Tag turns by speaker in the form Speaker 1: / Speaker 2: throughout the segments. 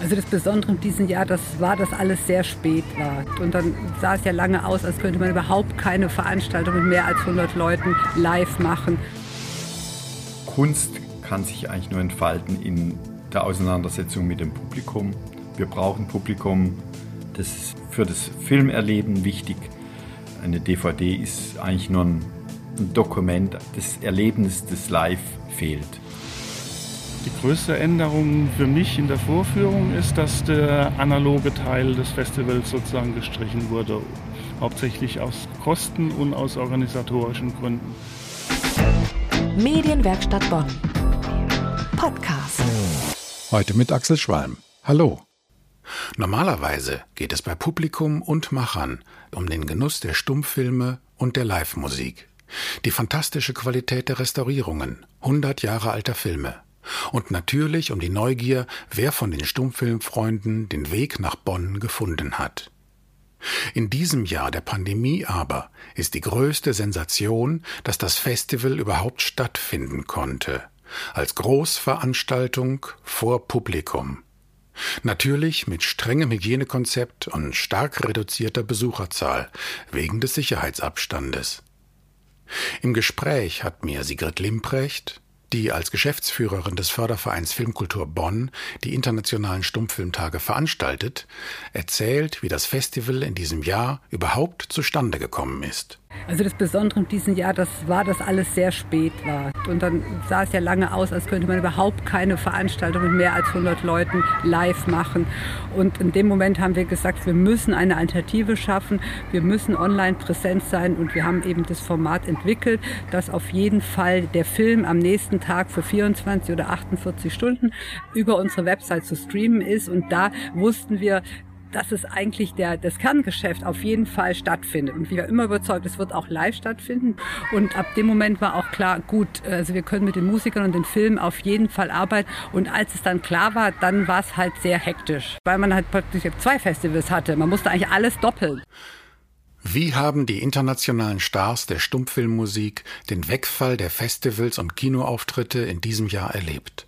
Speaker 1: Also das Besondere in diesem Jahr, das war, dass alles sehr spät war. Und dann sah es ja lange aus, als könnte man überhaupt keine Veranstaltung mit mehr als 100 Leuten live machen.
Speaker 2: Kunst kann sich eigentlich nur entfalten in der Auseinandersetzung mit dem Publikum. Wir brauchen Publikum, das ist für das Filmerleben wichtig. Eine DVD ist eigentlich nur ein Dokument. Das Erlebnis des Live fehlt.
Speaker 3: Die größte Änderung für mich in der Vorführung ist, dass der analoge Teil des Festivals sozusagen gestrichen wurde. Hauptsächlich aus Kosten und aus organisatorischen Gründen.
Speaker 4: Medienwerkstatt Bonn. Podcast.
Speaker 5: Heute mit Axel Schwalm. Hallo. Normalerweise geht es bei Publikum und Machern um den Genuss der Stummfilme und der Live-Musik. Die fantastische Qualität der Restaurierungen 100 Jahre alter Filme. Und natürlich um die Neugier, wer von den Stummfilmfreunden den Weg nach Bonn gefunden hat. In diesem Jahr der Pandemie aber ist die größte Sensation, dass das Festival überhaupt stattfinden konnte. Als Großveranstaltung vor Publikum. Natürlich mit strengem Hygienekonzept und stark reduzierter Besucherzahl wegen des Sicherheitsabstandes. Im Gespräch hat mir Sigrid Limprecht, die als Geschäftsführerin des Fördervereins Filmkultur Bonn die internationalen Stummfilmtage veranstaltet, erzählt, wie das Festival in diesem Jahr überhaupt zustande gekommen ist.
Speaker 1: Also das Besondere in diesem Jahr, das war, dass alles sehr spät war. Und dann sah es ja lange aus, als könnte man überhaupt keine Veranstaltung mit mehr als 100 Leuten live machen. Und in dem Moment haben wir gesagt, wir müssen eine Alternative schaffen, wir müssen online präsent sein und wir haben eben das Format entwickelt, dass auf jeden Fall der Film am nächsten Tag für 24 oder 48 Stunden über unsere Website zu streamen ist. Und da wussten wir, dass es eigentlich der, das Kerngeschäft auf jeden Fall stattfindet. Und wir waren immer überzeugt, es wird auch live stattfinden. Und ab dem Moment war auch klar, gut, also wir können mit den Musikern und den Filmen auf jeden Fall arbeiten. Und als es dann klar war, dann war es halt sehr hektisch, weil man halt praktisch zwei Festivals hatte. Man musste eigentlich alles doppeln.
Speaker 5: Wie haben die internationalen Stars der Stummfilmmusik den Wegfall der Festivals und Kinoauftritte in diesem Jahr erlebt?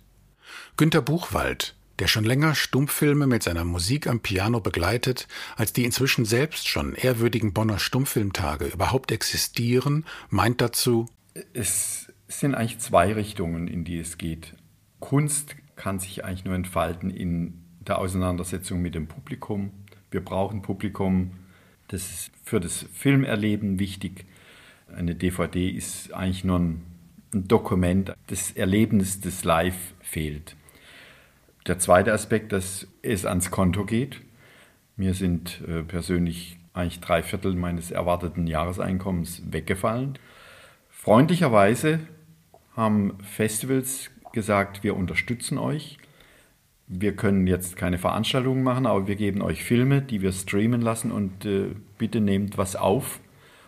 Speaker 5: Günter Buchwald, der schon länger Stummfilme mit seiner Musik am Piano begleitet, als die inzwischen selbst schon ehrwürdigen Bonner Stummfilmtage überhaupt existieren, meint dazu
Speaker 2: Es sind eigentlich zwei Richtungen, in die es geht. Kunst kann sich eigentlich nur entfalten in der Auseinandersetzung mit dem Publikum. Wir brauchen Publikum, das ist für das Filmerleben wichtig. Eine DVD ist eigentlich nur ein, Dokument. Das Erlebnis des Live fehlt. Der zweite Aspekt, dass es ans Konto geht. Mir sind äh, persönlich eigentlich drei Viertel meines erwarteten Jahreseinkommens weggefallen. Freundlicherweise haben Festivals gesagt, wir unterstützen euch. Wir können jetzt keine Veranstaltungen machen, aber wir geben euch Filme, die wir streamen lassen und äh, bitte nehmt was auf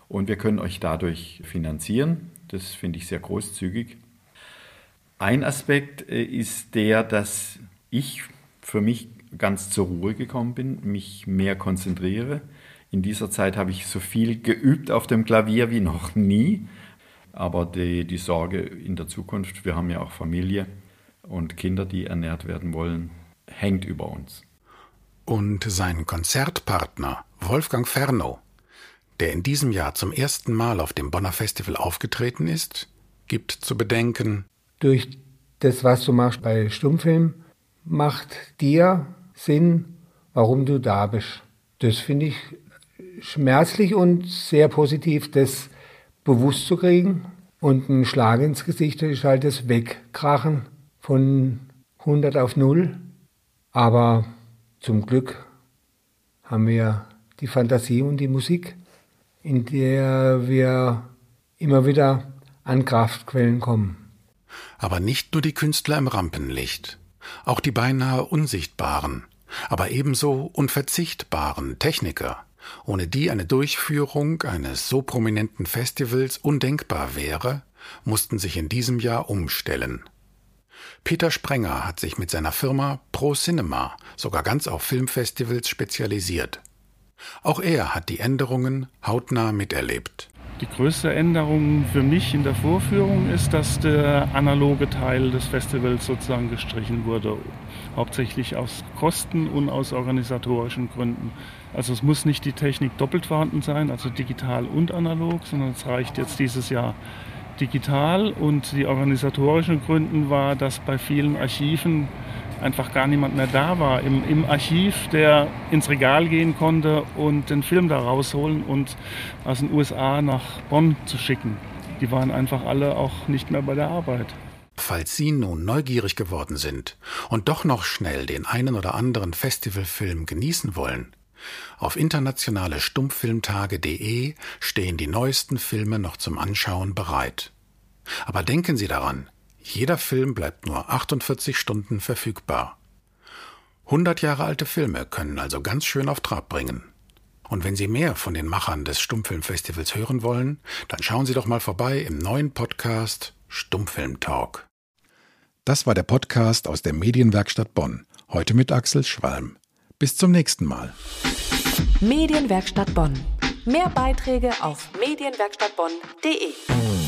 Speaker 2: und wir können euch dadurch finanzieren. Das finde ich sehr großzügig. Ein Aspekt äh, ist der, dass ich für mich ganz zur Ruhe gekommen bin, mich mehr konzentriere. In dieser Zeit habe ich so viel geübt auf dem Klavier wie noch nie. Aber die, die Sorge in der Zukunft, wir haben ja auch Familie und Kinder, die ernährt werden wollen, hängt über uns.
Speaker 5: Und sein Konzertpartner Wolfgang Fernow, der in diesem Jahr zum ersten Mal auf dem Bonner Festival aufgetreten ist, gibt zu bedenken,
Speaker 6: durch das, was du machst bei Stummfilm, macht dir Sinn, warum du da bist. Das finde ich schmerzlich und sehr positiv, das bewusst zu kriegen. Und ein Schlag ins Gesicht ist halt das Wegkrachen von 100 auf 0. Aber zum Glück haben wir die Fantasie und die Musik, in der wir immer wieder an Kraftquellen kommen.
Speaker 5: Aber nicht nur die Künstler im Rampenlicht. Auch die beinahe unsichtbaren, aber ebenso unverzichtbaren Techniker, ohne die eine Durchführung eines so prominenten Festivals undenkbar wäre, mussten sich in diesem Jahr umstellen. Peter Sprenger hat sich mit seiner Firma Pro Cinema sogar ganz auf Filmfestivals spezialisiert. Auch er hat die Änderungen hautnah miterlebt.
Speaker 3: Die größte Änderung für mich in der Vorführung ist, dass der analoge Teil des Festivals sozusagen gestrichen wurde. Hauptsächlich aus Kosten und aus organisatorischen Gründen. Also es muss nicht die Technik doppelt vorhanden sein, also digital und analog, sondern es reicht jetzt dieses Jahr digital. Und die organisatorischen Gründen war, dass bei vielen Archiven einfach gar niemand mehr da war im, im Archiv, der ins Regal gehen konnte und den Film da rausholen und aus den USA nach Bonn zu schicken. Die waren einfach alle auch nicht mehr bei der Arbeit.
Speaker 5: Falls Sie nun neugierig geworden sind und doch noch schnell den einen oder anderen Festivalfilm genießen wollen, auf internationale Stummfilmtage.de stehen die neuesten Filme noch zum Anschauen bereit. Aber denken Sie daran, jeder Film bleibt nur 48 Stunden verfügbar. 100 Jahre alte Filme können also ganz schön auf Trab bringen. Und wenn Sie mehr von den Machern des Stummfilmfestivals hören wollen, dann schauen Sie doch mal vorbei im neuen Podcast Stummfilm Talk. Das war der Podcast aus der Medienwerkstatt Bonn. Heute mit Axel Schwalm. Bis zum nächsten Mal.
Speaker 4: Medienwerkstatt Bonn. Mehr Beiträge auf medienwerkstattbonn.de.